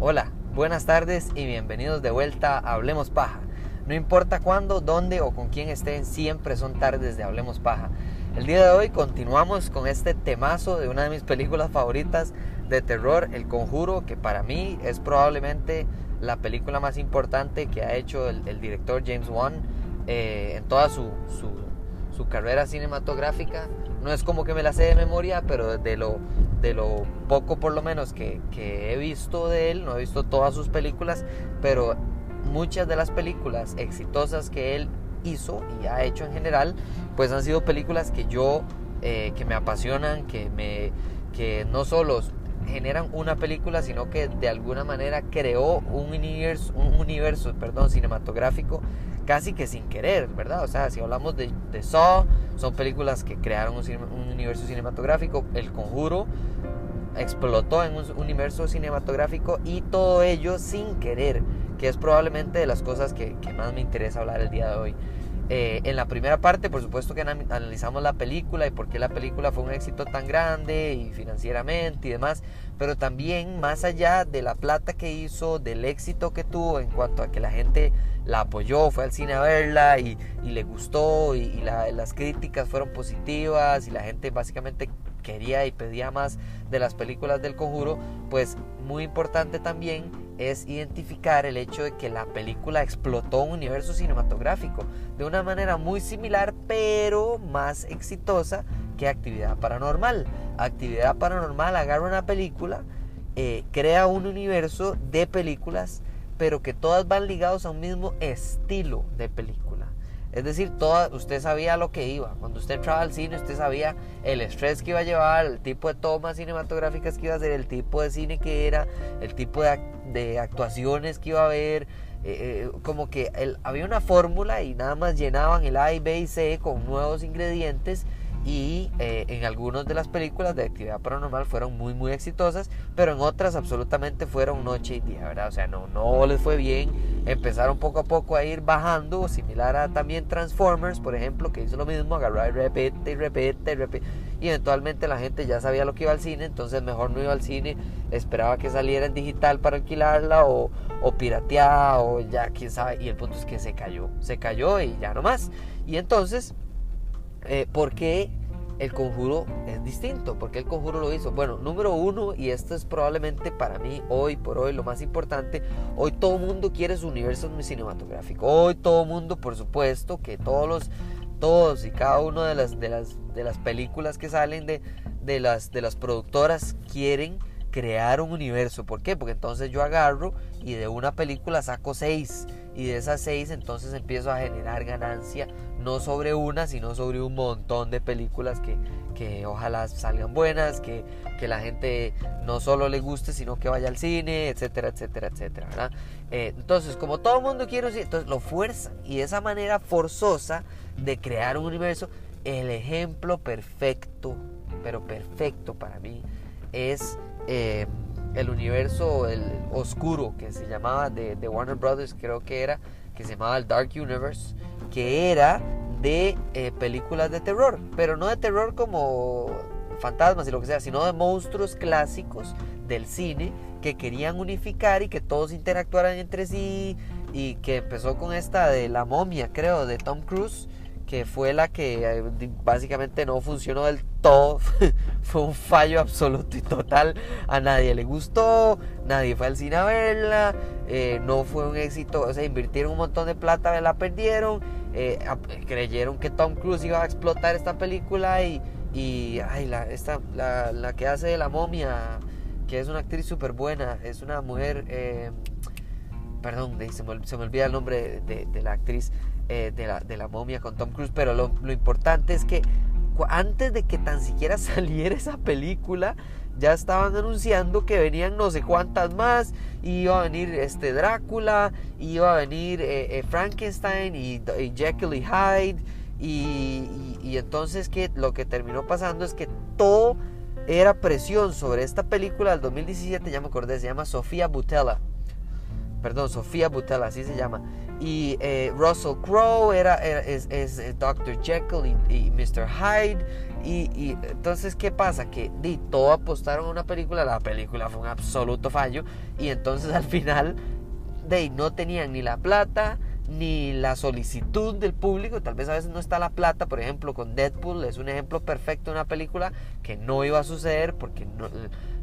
Hola, buenas tardes y bienvenidos de vuelta a Hablemos Paja. No importa cuándo, dónde o con quién estén, siempre son tardes de Hablemos Paja. El día de hoy continuamos con este temazo de una de mis películas favoritas de terror, El Conjuro, que para mí es probablemente la película más importante que ha hecho el, director James Wan eh, en toda su, su, carrera cinematográfica. No es como que me la sé de memoria, pero de lo, de lo poco por lo menos que, que he visto de él, no he visto todas sus películas, pero muchas de las películas exitosas que él hizo y ha hecho en general, pues han sido películas que yo, eh, que me apasionan, que, me, que no solo generan una película, sino que de alguna manera creó un universo, un universo perdón, cinematográfico casi que sin querer, ¿verdad? O sea, si hablamos de, de Saw, son películas que crearon un, un, universo cinematográfico, El Conjuro explotó en un universo cinematográfico y todo ello sin querer, que es probablemente de las cosas que más me interesa hablar el día de hoy. Eh, en la primera parte, por supuesto que analizamos la película y por qué la película fue un éxito tan grande y financieramente y demás, pero también más allá de la plata que hizo, del éxito que tuvo en cuanto a que la gente la apoyó, fue al cine a verla y, le gustó y, las críticas fueron positivas y la gente básicamente quería y pedía más de las películas del conjuro, pues muy importante también es identificar el hecho de que la película explotó un universo cinematográfico de una manera muy similar pero más exitosa que Actividad Paranormal. Actividad Paranormal agarra una película, eh, crea un universo de películas, pero que todas van ligados a un mismo estilo de película. Es decir, toda, usted sabía lo que iba. Cuando usted entraba al cine, usted sabía el estrés que iba a llevar, el tipo de tomas cinematográficas que iba a hacer, el tipo de cine que era, el tipo de, actuaciones que iba a haber. Eh, eh, como que había una fórmula y nada más llenaban el A B y C con nuevos ingredientes y eh, en algunas de las películas de actividad paranormal fueron muy muy exitosas, pero en otras absolutamente fueron noche y día, ¿verdad? O sea, no, no les fue bien, empezaron poco a poco a ir bajando, similar a también Transformers, por ejemplo, que hizo lo mismo, agarró y repete y repete y repete, y eventualmente la gente ya sabía lo que iba al cine, entonces mejor no iba al cine, esperaba que saliera en digital para alquilarla o, o pirateada o ya quién sabe, y el punto es que se cayó, se cayó y ya no más. Y entonces eh, ¿Por qué el conjuro es distinto? ¿Por qué el conjuro lo hizo? Bueno, número uno, y esto es probablemente para mí hoy por hoy lo más importante, hoy todo el mundo quiere su universo cinematográfico. Hoy todo el mundo, por supuesto, que todos los todos y cada una de las, de las, de las películas que salen de, de, las, de las productoras quieren crear un universo. ¿Por qué? Porque entonces yo agarro y de una película saco seis y de esas seis entonces empiezo a generar ganancia no sobre una sino sobre un montón de películas que, que ojalá salgan buenas que, que, la gente no solo le guste sino que vaya al cine etcétera etcétera etcétera. Eh, entonces como todo mundo quiere entonces lo fuerza y esa manera forzosa de crear un universo el ejemplo perfecto pero perfecto para mí es eh, el universo oscuro que se llamaba de, Warner Brothers, creo que era, que se llamaba el Dark Universe, que era de eh, películas de terror, pero no de terror como fantasmas y lo que sea, sino de monstruos clásicos del cine que querían unificar y que todos interactuaran entre sí y que empezó con esta de la momia, creo, de Tom Cruise que fue la que eh, básicamente no funcionó del todo. fue un fallo absoluto y total. A nadie le gustó, nadie fue al cine a verla, eh, no fue un éxito. O sea, invirtieron un montón de plata, la perdieron. Eh, creyeron que Tom Cruise iba a explotar esta película y, y ay, la, esta, la, la que hace de la momia, que es una actriz súper buena, es una mujer. perdón, se me, se me, olvida el nombre de, la actriz. Eh, de, la, de, la, momia con Tom Cruise, pero lo, importante es que antes de que tan siquiera saliera esa película, ya estaban anunciando que venían no sé cuántas más, y iba a venir este Drácula, y iba a venir eh, eh, Frankenstein y, Jekyll y Hyde, y, y, entonces que lo que terminó pasando es que todo era presión sobre esta película del 2017, ya me acordé, se llama Sofía Butella perdón, Sofía Butella, así se llama. Y eh, Russell Crowe era, es, es, Dr. Jekyll y, Mr. Hyde. Y, entonces, ¿qué pasa? Que di, todo apostaron a una película, la película fue un absoluto fallo. Y entonces al final, de no tenían ni la plata, ni la solicitud del público, tal vez a veces no está la plata, por ejemplo con Deadpool es un ejemplo perfecto de una película que no iba a suceder porque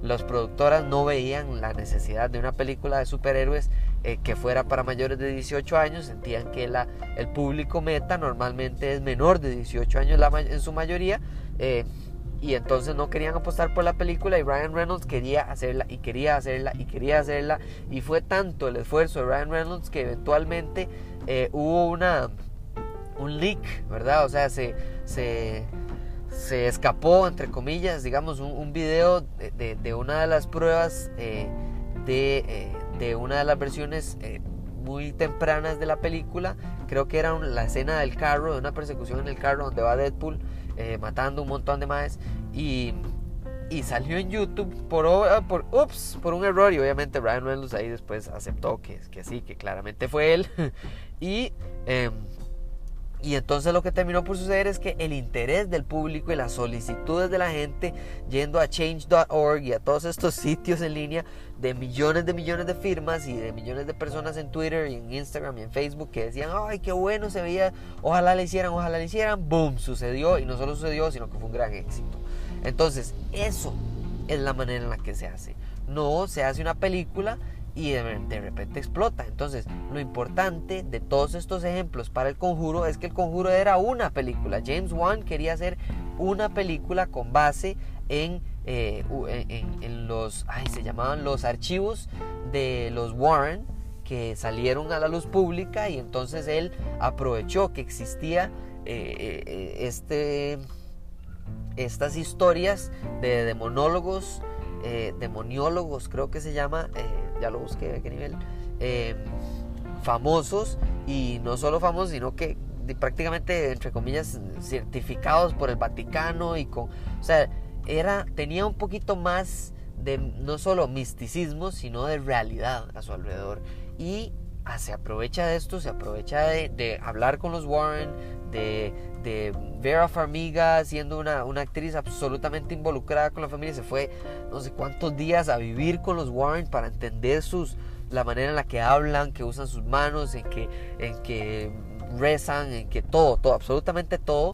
las productoras no veían la necesidad de una película de superhéroes eh, que fuera para mayores de 18 años, sentían que la, el público meta normalmente es menor de 18 años en su mayoría. Eh, y entonces no querían apostar por la película y Ryan Reynolds quería hacerla y quería hacerla y quería hacerla y fue tanto el esfuerzo de Ryan Reynolds que eventualmente eh, hubo una un leak, ¿verdad? O sea, se, se, escapó, entre comillas, digamos, un, video de, una de las pruebas de, de, una de las versiones eh, muy tempranas de la película. Creo que era la escena del carro, de una persecución en el carro donde va Deadpool eh, matando un montón de más y, y salió en YouTube por, por, por un error y obviamente Ryan Reynolds ahí después aceptó que, que sí, que claramente fue él y... Eh, y entonces lo que terminó por suceder es que el interés del público y las solicitudes de la gente yendo a change.org y a todos estos sitios en línea de millones de millones de firmas y de millones de personas en Twitter y en Instagram y en Facebook que decían, ay, qué bueno se veía, ojalá le hicieran, ojalá le hicieran, boom, sucedió y no solo sucedió, sino que fue un gran éxito. Entonces, eso es la manera en la que se hace. No se hace una película y de, repente explota. Entonces, lo importante de todos estos ejemplos para el conjuro es que el conjuro era una película. James Wan quería hacer una película con base en, eh, los, ay, se llamaban los archivos de los Warren que salieron a la luz pública y entonces él aprovechó que existía eh, eh, este, estas historias de, de monólogos eh, demoniólogos, creo que se llama, ya lo busqué a qué nivel, em, famosos y no solo famosos, sino que prácticamente, entre comillas, certificados por el Vaticano y con, o sea, era, tenía un poquito más de no solo misticismo, sino de realidad a su alrededor. Y ah, se aprovecha de esto, se aprovecha de, de hablar con los Warren, de, Vera Farmiga siendo una, una, actriz absolutamente involucrada con la familia, se fue no sé cuántos días a vivir con los Warren para entender sus, la manera en la que hablan, que usan sus manos, en que, en que rezan, en que todo, todo, absolutamente todo.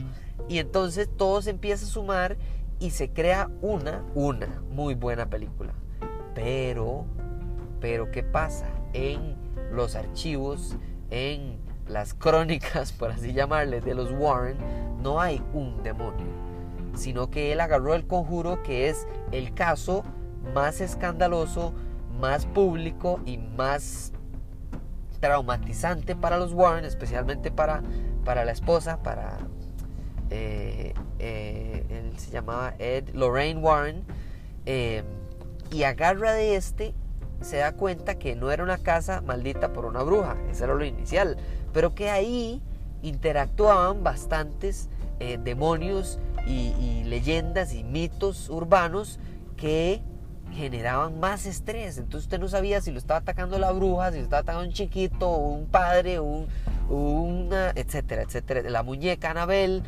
Y entonces todo se empieza a sumar y se crea una, una muy buena película. Pero, pero ¿qué pasa? En los archivos, en las crónicas, por así llamarles, de los Warren, no hay un demonio, sino que él agarró el conjuro que es el caso más escandaloso, más público y más traumatizante para los Warren, especialmente para, para la esposa, para... Eh, eh, él se llamaba Ed Lorraine Warren, eh, y agarra de este se da cuenta que no era una casa maldita por una bruja, eso era lo inicial, pero que ahí interactuaban bastantes eh, demonios y, leyendas y mitos urbanos que generaban más estrés. Entonces usted no sabía si lo estaba atacando la bruja, si lo estaba atacando un chiquito, un padre, un, una, etcétera, etcétera. La muñeca Anabel.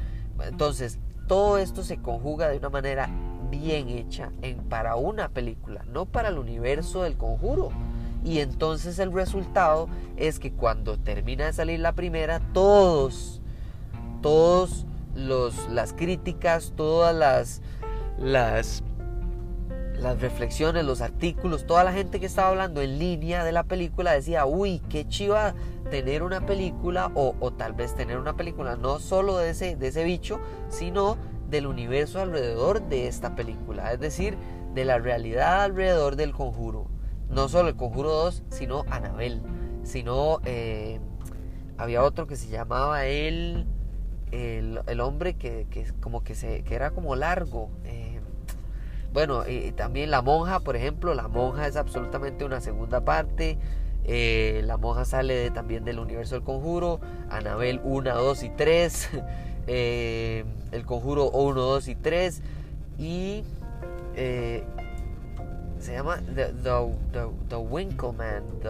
Entonces todo esto se conjuga de una manera bien hecha en, para una película, no para el universo del conjuro. Y entonces el resultado es que cuando termina de salir la primera, todos, todos los, las críticas, todas las, las, las reflexiones, los artículos, toda la gente que estaba hablando en línea de la película decía, uy, qué chiva tener una película o, o tal vez tener una película no solo de ese, de ese bicho, sino del universo alrededor de esta película, es decir, de la realidad alrededor del conjuro. No solo el conjuro 2, sino Anabel, sino eh, había otro que se llamaba el, el, hombre que, como que, se, que era como largo. Eh, bueno, y, también la monja, por ejemplo, la monja es absolutamente una segunda parte. Eh, la monja sale también del universo del conjuro. Anabel 1, 2 y 3. El Conjuro 1, 2 y 3. Y eh, se llama The, the, the, the Winkleman, The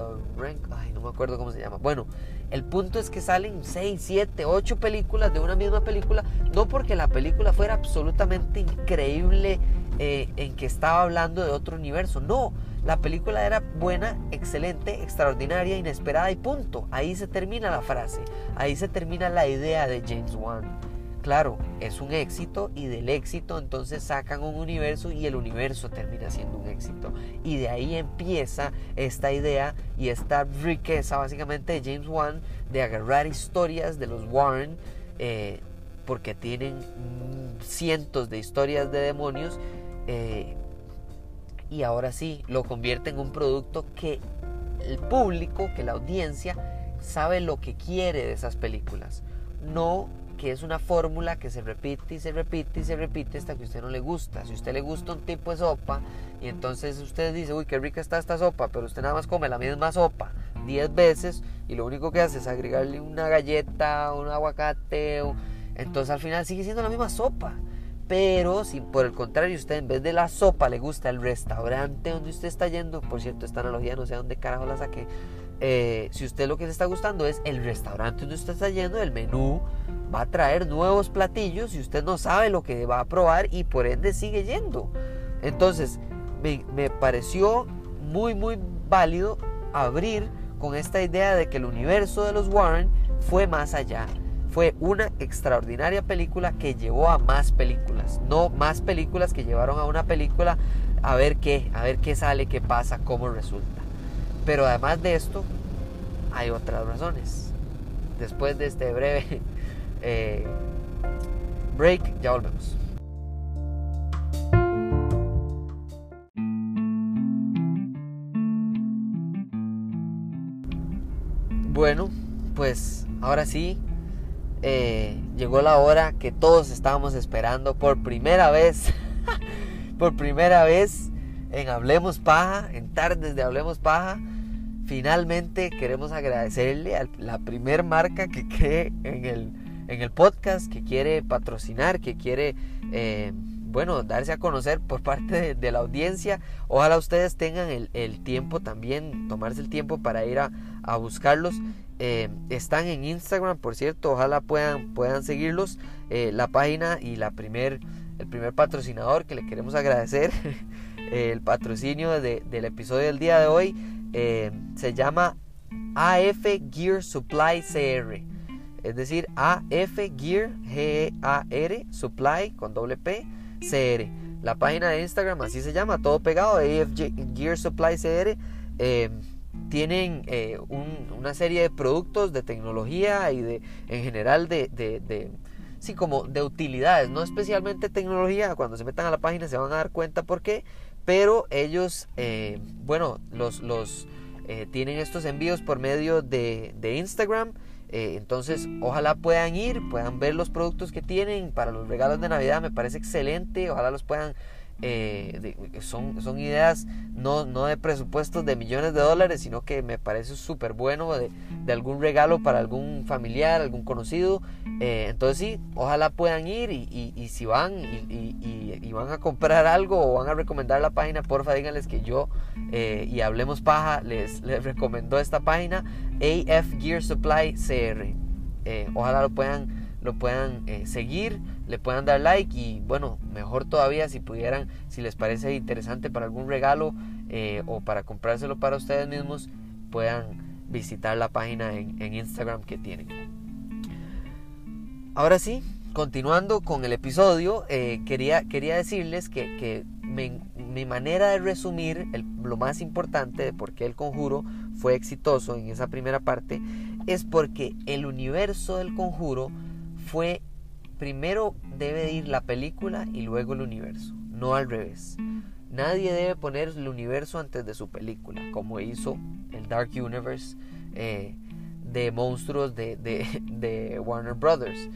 ay, no me acuerdo cómo se llama. Bueno, el punto es que salen 6, 7, 8 películas de una misma película, no porque la película fuera absolutamente increíble eh, en que estaba hablando de otro universo, no, la película era buena, excelente, extraordinaria, inesperada y punto. Ahí se termina la frase, ahí se termina la idea de James Wan. Claro, es un éxito y del éxito entonces sacan un universo y el universo termina siendo un éxito. Y de ahí empieza esta idea y esta riqueza básicamente de James Wan de agarrar historias de los Warren, eh, porque tienen cientos de historias de demonios, eh, y ahora sí lo convierte en un producto que el público, que la audiencia sabe lo que quiere de esas películas. No que es una fórmula que se repite y se repite y se repite hasta que usted no le gusta. Si usted le gusta un tipo de sopa y entonces usted dice, uy, qué rica está esta sopa, pero usted nada más come la misma sopa 10 veces y lo único que hace es agregarle una galleta, un aguacate, entonces al final sigue siendo la misma sopa. Pero si por el contrario usted en vez de la sopa le gusta el restaurante donde usted está yendo, por cierto, esta analogía no sé dónde carajo la saqué, eh, si usted lo que le está gustando es el restaurante donde usted está yendo, el menú va a traer nuevos platillos y usted no sabe lo que va a probar y por ende sigue yendo. Entonces, me, me pareció muy, muy válido abrir con esta idea de que el universo de los Warren fue más allá. Fue una extraordinaria película que llevó a más películas, no más películas que llevaron a una película a ver qué, a ver qué sale, qué pasa, cómo resulta. Pero además de esto, hay otras razones. Después de este breve eh, break, ya volvemos. Bueno, pues ahora sí, eh, llegó la hora que todos estábamos esperando por primera vez, por primera vez en Hablemos Paja, en tardes de Hablemos Paja finalmente queremos agradecerle a la primer marca que cree en el, en el podcast, que quiere patrocinar, que quiere, eh, bueno, darse a conocer por parte de, la audiencia. Ojalá ustedes tengan el, tiempo también, tomarse el tiempo para ir a, buscarlos. Eh, están en Instagram, por cierto, ojalá puedan, puedan seguirlos. Eh, la página y la primer, el primer patrocinador que le queremos agradecer el patrocinio del episodio del día de hoy eh, se llama AF Gear Supply CR. Es decir, AF Gear G-A-R Supply con doble P CR. La página de Instagram así se llama, todo pegado, AF Gear Supply CR. Eh, tienen eh, una serie de productos de tecnología y de en general de, de, sí, como de utilidades, no especialmente tecnología. Cuando se metan a la página se van a dar cuenta por qué, pero ellos, eh, bueno, los, los eh, tienen estos envíos por medio de, de Instagram. Eh, entonces, ojalá puedan ir, puedan ver los productos que tienen para los regalos de Navidad. Me parece excelente. Ojalá los puedan eh, son, son ideas no, no de presupuestos de millones de dólares, sino que me parece súper bueno de, algún regalo para algún familiar, algún conocido. Eh, entonces sí, ojalá puedan ir y, si van y, van a comprar algo o van a recomendar la página, porfa díganles que yo eh, y Hablemos Paja les, les recomendó esta página, AF Gear Supply CR. ojalá lo puedan lo puedan eh, seguir, le puedan dar like y bueno, mejor todavía si pudieran, si les parece interesante para algún regalo eh, o para comprárselo para ustedes mismos, puedan visitar la página en, Instagram que tienen. Ahora sí, continuando con el episodio, eh, quería, quería decirles que, mi, manera de resumir lo más importante de por qué el conjuro fue exitoso en esa primera parte es porque el universo del conjuro fue primero debe ir la película y luego el universo, no al revés. Nadie debe poner el universo antes de su película, como hizo el Dark Universe eh, de monstruos de, Warner Brothers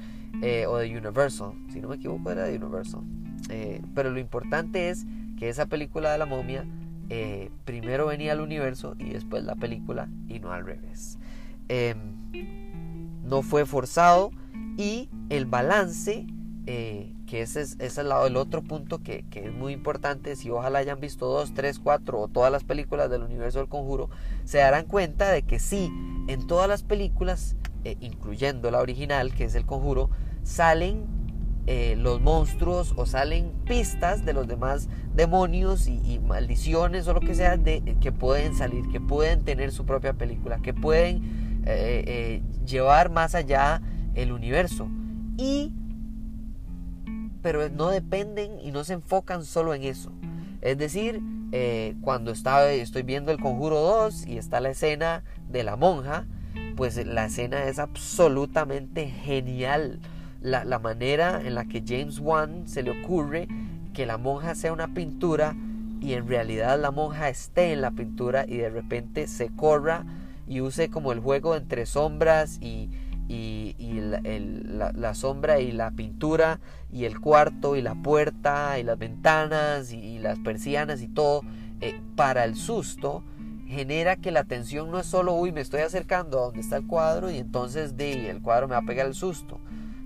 eh, o de Universal. Si no me equivoco, era de Universal. Eh, pero lo importante es que esa película de la momia primero venía al universo y después la película y no al revés. No fue forzado y el balance eh, que ese es, ese es el otro punto que, es muy importante. Si ojalá hayan visto dos, tres, cuatro o todas las películas del universo del conjuro, se darán cuenta de que sí, en todas las películas, eh, incluyendo la original, que es el conjuro, salen eh, los monstruos o salen pistas de los demás demonios y, maldiciones o lo que sea de, que pueden salir, que pueden tener su propia película, que pueden eh, llevar más allá el universo. Y pero no dependen y no se enfocan solo en eso. Es decir, eh, cuando estoy viendo el Conjuro 2 y está la escena de la monja, pues la escena es absolutamente genial. La, la manera en la que James Wan se le ocurre que la monja sea una pintura y en realidad la monja esté en la pintura y de repente se corra y use como el juego entre sombras y, y, la, sombra y la pintura y el cuarto y la puerta y las ventanas y, las persianas y todo eh, para el susto genera que la atención no es solo uy me estoy acercando a donde está el cuadro y entonces de el cuadro me va a pegar el susto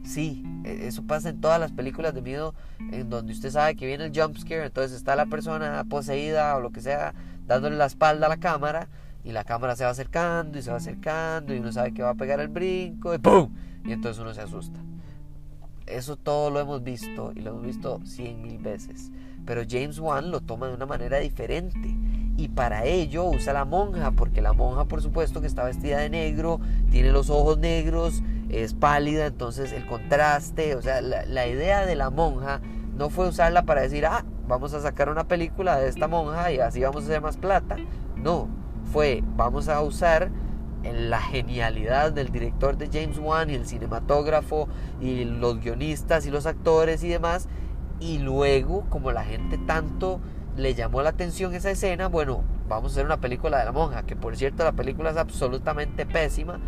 sí e, eso pasa en todas las películas de miedo en donde usted sabe que viene el jump scare entonces está la persona poseída o lo que sea dándole la espalda a la cámara y la cámara se va acercando y se va acercando y uno sabe que va a pegar el brinco y ¡pum! Y entonces uno se asusta. Eso todo lo hemos visto y lo hemos visto cien mil veces. Pero James Wan lo toma de una manera diferente. Y para ello usa la monja, porque la monja por supuesto que está vestida de negro, tiene los ojos negros, es pálida, entonces el contraste, o sea, la, la idea de la monja no fue usarla para decir, ah, vamos a sacar una película de esta monja y así vamos a hacer más plata. No, fue vamos a usar la genialidad del director de James Wan y el cinematógrafo y los guionistas y los actores y demás y luego como la gente tanto le llamó la atención esa escena bueno vamos a hacer una película de la monja que por cierto la película es absolutamente pésima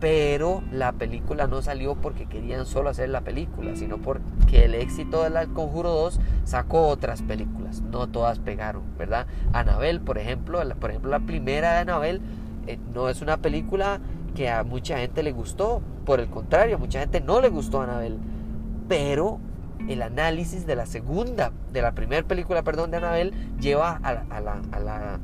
pero la película no salió porque querían solo hacer la película, sino porque el éxito del Conjuro 2 sacó otras películas, no todas pegaron, ¿verdad? Anabel, por ejemplo, la, por ejemplo la primera de Anabel eh, no es una película que a mucha gente le gustó, por el contrario, a mucha gente no le gustó Anabel, pero el análisis de la segunda, de la primera película, perdón, de Anabel, lleva a la a la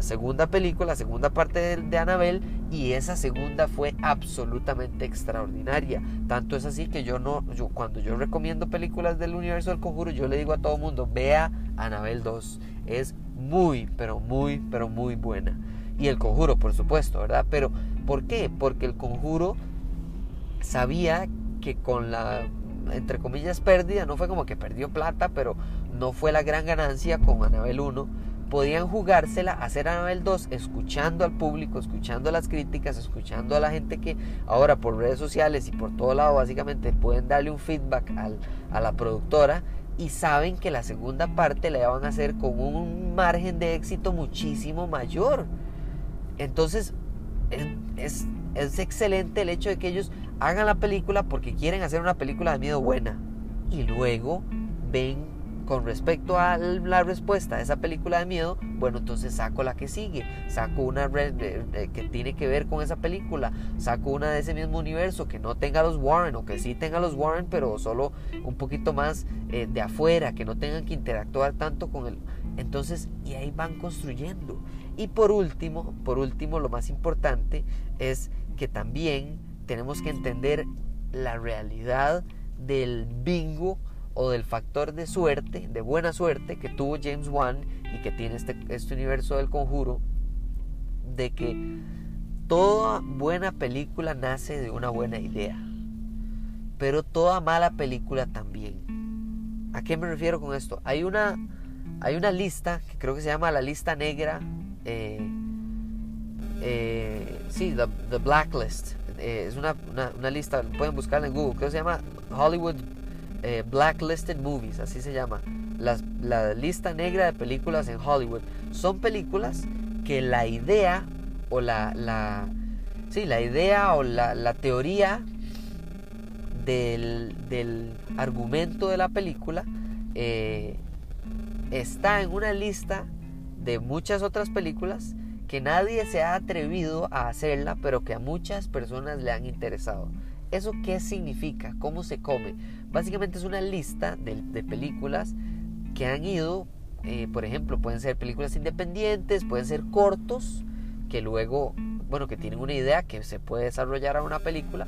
segunda película, la segunda parte de, Annabelle y esa segunda fue absolutamente extraordinaria. Tanto es así que yo no, yo, cuando yo recomiendo películas del universo del conjuro, yo le digo a todo el mundo, vea Annabelle 2. Es muy, pero muy, pero muy buena. Y el conjuro, por supuesto, ¿verdad? Pero, ¿por qué? Porque el conjuro sabía que con la entre comillas pérdida, no fue como que perdió plata, pero no fue la gran ganancia con Annabelle 1 podían jugársela, hacer Anabel 2 escuchando al público, escuchando las críticas, escuchando a la gente que ahora por redes sociales y por todo lado básicamente pueden darle un feedback a la productora y saben que la segunda parte la van a hacer con un margen de éxito muchísimo mayor. Entonces es, es excelente el hecho de que ellos hagan la película porque quieren hacer una película de miedo buena y luego ven con respecto a la respuesta a esa película de miedo, bueno, entonces saco la que sigue, saco una que tiene que ver con esa película, saco una de ese mismo universo que no tenga los Warren o que sí tenga los Warren, pero solo un poquito más eh, de afuera, que no tengan que interactuar tanto con el... Entonces, y ahí van construyendo. Y por último, por último, lo más importante es que también tenemos que entender la realidad del bingo o del factor de suerte, de buena suerte que tuvo James Wan y que tiene este, este universo del conjuro, de que toda buena película nace de una buena idea, pero toda mala película también. ¿A qué me refiero con esto? Hay una, hay una lista que creo que se llama la lista negra, eh, eh, sí, the, Blacklist. Eh, es una, una, lista, pueden buscarla en Google, creo que se llama Hollywood eh, Blacklisted Movies, así se llama, la lista negra de películas en Hollywood. Son películas que la idea o la, la sí, la idea o la, teoría del, argumento de la película eh, está en una lista de muchas otras películas que nadie se ha atrevido a hacerla, pero que a muchas personas le han interesado. ¿eso qué significa? ¿Cómo se come? Básicamente es una lista de, películas que han ido, eh, por ejemplo, pueden ser películas independientes, pueden ser cortos, que luego, bueno, que tienen una idea que se puede desarrollar a una película,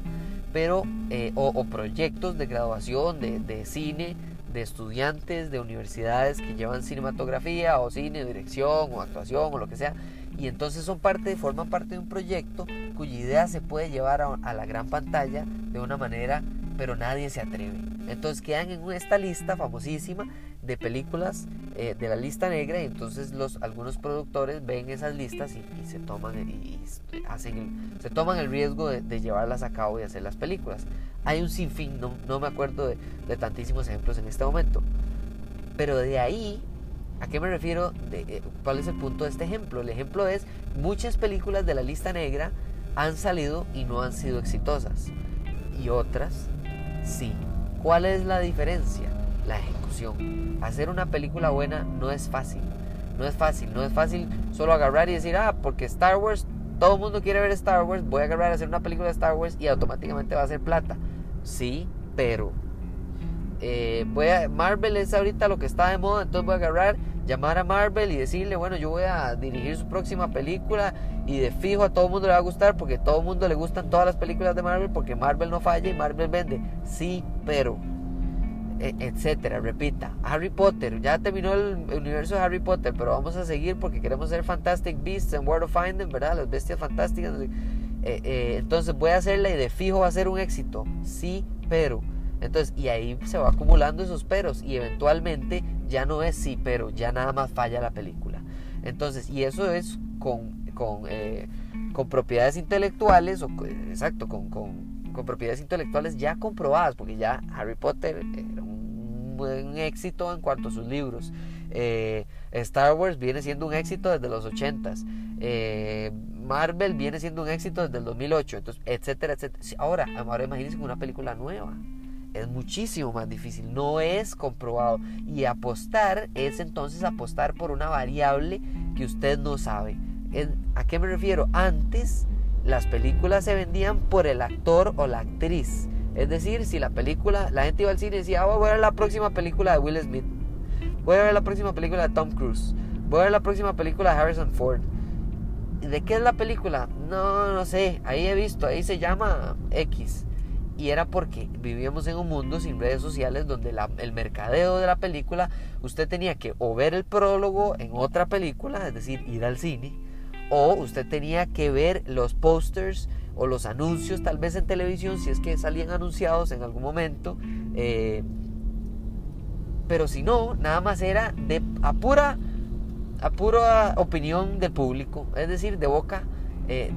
pero, eh, o, proyectos de graduación de, de cine, de estudiantes de universidades que llevan cinematografía o cine, dirección o actuación o lo que sea. Y entonces son parte, forman parte de un proyecto cuya idea se puede llevar a, la gran pantalla de una manera, pero nadie se atreve. Entonces quedan en esta lista famosísima de películas eh, de la lista negra y entonces los, algunos productores ven esas listas y, se, toman, y, hacen se toman el riesgo de, llevarlas a cabo y hacer las películas. Hay un sinfín, no, no me acuerdo de, tantísimos ejemplos en este momento. Pero de ahí, ¿a qué me refiero? Eh, ¿Cuál es el punto de este ejemplo? El ejemplo es, muchas películas de la lista negra han salido y no han sido exitosas. Y otras, sí. ¿Cuál es la diferencia? La ejecución. Hacer una película buena no es fácil. No es fácil, no es fácil solo agarrar y decir, ah, porque Star Wars, todo el mundo quiere ver Star Wars, voy a agarrar a hacer una película de Star Wars y automáticamente va a ser plata. Sí, pero eh, voy a, Marvel es ahorita lo que está de moda, entonces voy a agarrar, llamar a Marvel y decirle, bueno, yo voy a dirigir su próxima película y de fijo a todo el mundo le va a gustar porque a todo el mundo le gustan todas las películas de Marvel porque Marvel no falla y Marvel vende. Sí, pero e, etcétera, repita. Harry Potter, ya terminó el universo de Harry Potter, pero vamos a seguir porque queremos ser Fantastic Beasts and World of Finding, ¿verdad? Las bestias fantásticas. Eh, eh, entonces voy a hacerla y de fijo va a ser un éxito. Sí, pero. Entonces, y ahí se va acumulando esos peros y eventualmente ya no es sí, pero ya nada más falla la película. Entonces, y eso es con, con, eh, con propiedades intelectuales, o exacto, con, con, con, propiedades intelectuales ya comprobadas, porque ya Harry Potter era un buen éxito en cuanto a sus libros. Star Wars viene siendo un éxito desde los 80s. Marvel viene siendo un éxito desde el 2008, entonces, etcétera, etcétera. Ahora, ahora imagínense una película nueva. Es muchísimo más difícil, no es comprobado. Y apostar es entonces apostar por una variable que usted no sabe. ¿A qué me refiero? Antes las películas se vendían por el actor o la actriz. Es decir, si la película, la gente iba al cine y decía, ah, voy a ver la próxima película de Will Smith, voy a ver la próxima película de Tom Cruise, voy a ver la próxima película de Harrison Ford ¿De qué es la película? No, no sé. Ahí he visto, ahí se llama X. Y era porque vivíamos en un mundo sin redes sociales donde el mercadeo de la película, usted tenía que o ver el prólogo en otra película, es decir, ir al cine, o usted tenía que ver los posters o los anuncios tal vez en televisión, si es que salían anunciados en algún momento. Eh, pero si no, nada más era de a pura a opinión del público, es decir, de boca, eh,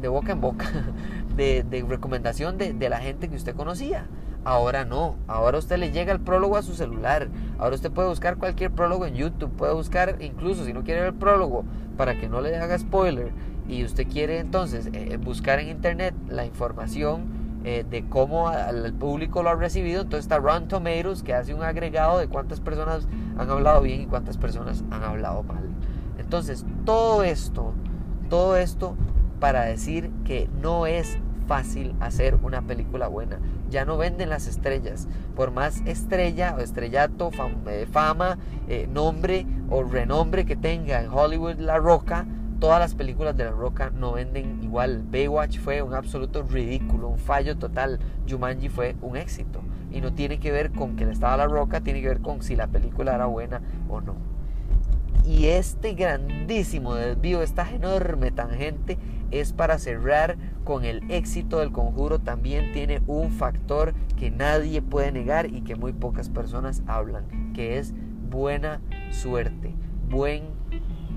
de, boca en boca, de, recomendación de, la gente que usted conocía. Ahora no, ahora usted le llega el prólogo a su celular, ahora usted puede buscar cualquier prólogo en YouTube, puede buscar incluso si no quiere el prólogo para que no le haga spoiler y usted quiere entonces eh, buscar en internet la información eh, de cómo el público lo ha recibido. Entonces está Rotten Tomatoes que hace un agregado de cuántas personas han hablado bien y cuántas personas han hablado mal. Entonces todo esto, todo esto para decir que no es fácil hacer una película buena. Ya no venden las estrellas. Por más estrella o estrellato, eh, fama, eh, nombre o renombre que tenga en Hollywood La Roca, todas las películas de La Roca no venden igual. Baywatch fue un absoluto ridículo, un fallo total. Jumanji fue un éxito. Y no tiene que ver con que le estaba La Roca, tiene que ver con si la película era buena o no. Y este grandísimo desvío, esta enorme tangente, es para cerrar con el éxito del conjuro. También tiene un factor que nadie puede negar y que muy pocas personas hablan, que es buena suerte, buen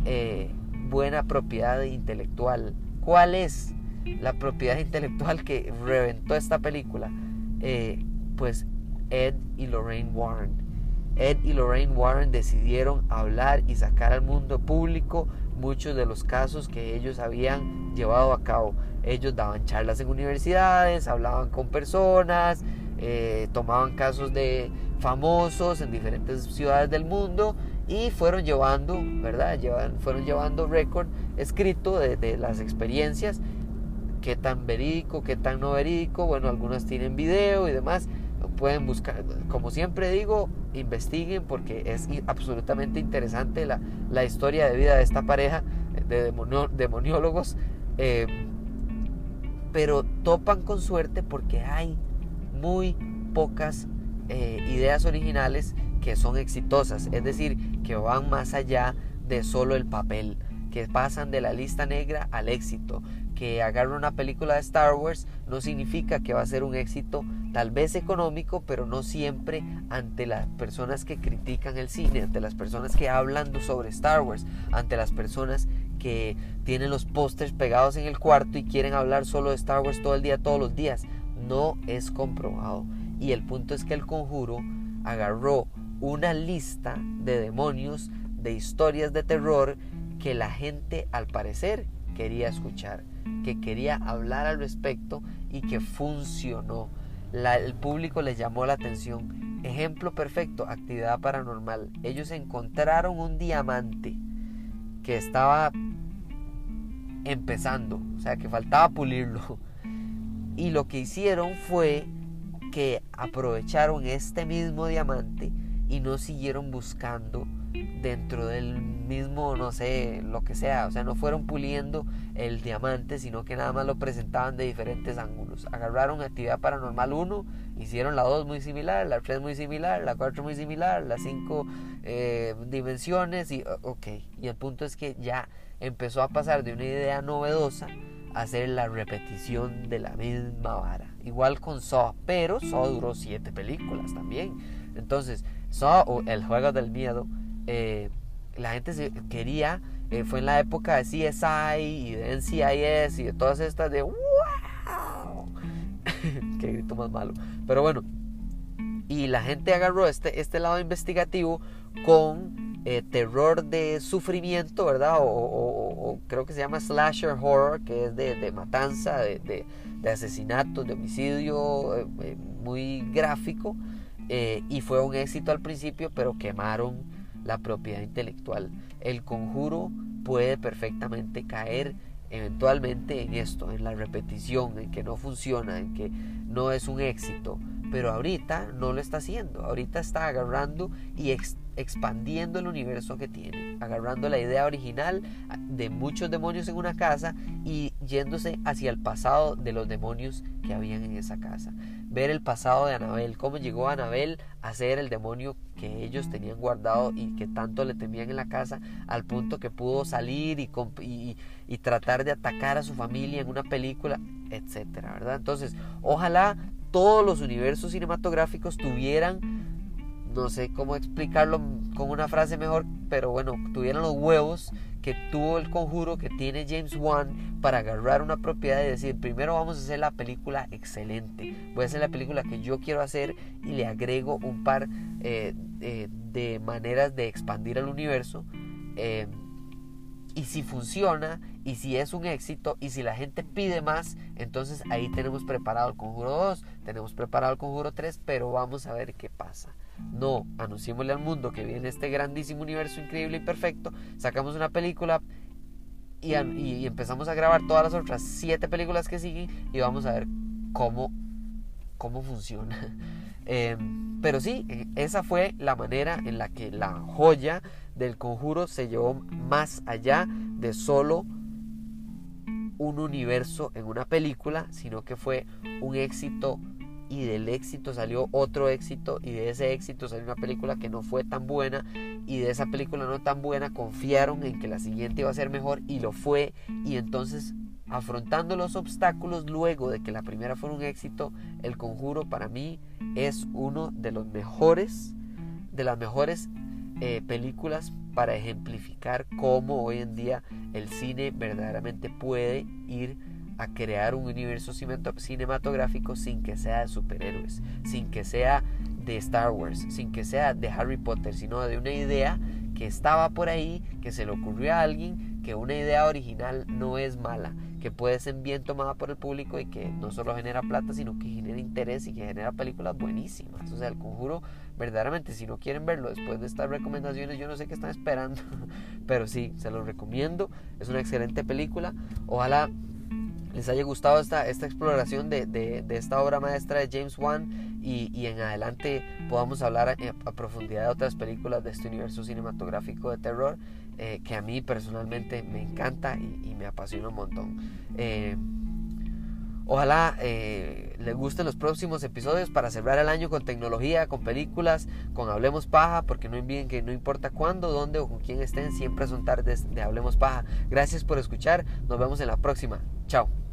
eh, buena propiedad intelectual. ¿Cuál es la propiedad intelectual que reventó esta película? Eh, pues Ed y Lorraine Warren. Ed y Lorraine Warren decidieron hablar y sacar al mundo público muchos de los casos que ellos habían llevado a cabo. Ellos daban charlas en universidades, hablaban con personas, eh, tomaban casos de famosos en diferentes ciudades del mundo y fueron llevando, ¿verdad? Llevan, fueron llevando récord escrito de, las experiencias qué tan verídico, qué tan no verídico. Bueno, algunas tienen video y demás. Pueden buscar, como siempre digo, investiguen porque es absolutamente interesante la, la historia de vida de esta pareja de demoniólogos. Eh, pero topan con suerte porque hay muy pocas eh, ideas originales que son exitosas, es decir, que van más allá de solo el papel, que pasan de la lista negra al éxito, que agarra una película de Star Wars no significa que va a ser un éxito tal vez económico, pero no siempre ante las personas que critican el cine, ante las personas que hablan sobre Star Wars, ante las personas que tienen los pósters pegados en el cuarto y quieren hablar solo de Star Wars todo el día, todos los días. No es comprobado. Y el punto es que el conjuro agarró una lista de demonios, de historias de terror que la gente al parecer quería escuchar, que quería hablar al respecto y que funcionó. El público les llamó la atención. Ejemplo perfecto, actividad paranormal. Ellos encontraron un diamante que estaba empezando, o sea que faltaba pulirlo. Y lo que hicieron fue que aprovecharon este mismo diamante y no siguieron buscando dentro del mismo, no sé, lo que sea. O sea, no fueron puliendo el diamante, sino que nada más lo presentaban de diferentes ángulos. Agarraron actividad paranormal 1, hicieron la 2 muy similar, la 3 muy similar, la 4 muy similar, las 5 eh, dimensiones y ok. Y el punto es que ya empezó a pasar de una idea novedosa a hacer la repetición de la misma vara. Igual con Saw, pero Saw duró 7 películas también. Entonces, Saw o El Juego del Miedo eh, la gente se quería, eh, fue en la época de CSI y de NCIS y de todas estas de ¡Wow! Qué grito más malo. Pero bueno, y la gente agarró este, este lado investigativo con eh, terror de sufrimiento, ¿verdad? O, creo que se llama slasher horror, que es de, matanza, de, de, de, asesinato, de homicidio, muy gráfico. y fue un éxito al principio, pero quemaron la propiedad intelectual. El conjuro puede perfectamente caer eventualmente en esto, en la repetición, en que no funciona, en que no es un éxito. Pero ahorita no lo está haciendo, ahorita está agarrando y expandiendo el universo que tiene, agarrando la idea original de muchos demonios en una casa y yéndose hacia el pasado de los demonios que habían en esa casa. Ver el pasado de Anabel, cómo llegó Anabel a ser el demonio que ellos tenían guardado y que tanto le temían en la casa, al punto que pudo salir y, y, y tratar de atacar a su familia en una película, etcétera, ¿verdad? Entonces, ojalá todos los universos cinematográficos tuvieran no sé cómo explicarlo con una frase mejor, pero bueno, tuvieron los huevos que tuvo el conjuro que tiene James Wan para agarrar una propiedad y decir, primero vamos a hacer la película excelente, voy a hacer la película que yo quiero hacer y le agrego un par eh, de maneras de expandir el universo. Eh, y si funciona, y si es un éxito, y si la gente pide más, entonces ahí tenemos preparado el conjuro 2, tenemos preparado el conjuro 3, pero vamos a ver qué pasa. No, anunciémosle al mundo que viene este grandísimo universo increíble y perfecto, sacamos una película y, empezamos a grabar todas las otras siete películas que siguen y vamos a ver cómo, cómo funciona. Em, pero sí, e, esa fue la manera en la que la joya del conjuro se llevó más allá de solo un universo en una película, sino que fue un éxito y del éxito salió otro éxito y de ese éxito salió una película que no fue tan buena y de esa película no tan buena confiaron en que la siguiente iba a ser mejor y lo fue y entonces afrontando los obstáculos luego de que la primera fue un éxito, El Conjuro para mí es uno de los mejores de las mejores eh, películas para ejemplificar cómo hoy en día el cine verdaderamente puede ir a crear un universo cinematográfico sin que sea de superhéroes, sin que sea de Star Wars, sin que sea de Harry Potter, sino de una idea que estaba por ahí, que se le ocurrió a alguien, que una idea original no es mala, que puede ser bien tomada por el público y que no solo genera plata, sino que genera interés y que genera películas buenísimas. O sea, el conjuro, verdaderamente, si no quieren verlo después de estas recomendaciones, yo no sé qué están esperando, pero sí, se los recomiendo. Es una excelente película. Ojalá les haya gustado esta, esta exploración de, de, esta obra maestra de James Wan y, y en adelante podamos hablar a, profundidad de otras películas de este universo cinematográfico de terror eh, que a mí personalmente me encanta y, me apasiona un montón. Eh, Ojalá eh, les gusten los próximos episodios para cerrar el año con tecnología, con películas, con Hablemos Paja, porque no olviden que no importa cuándo, dónde o con quién estén, siempre son tardes de Hablemos Paja. Gracias por escuchar, nos vemos en la próxima. Chao.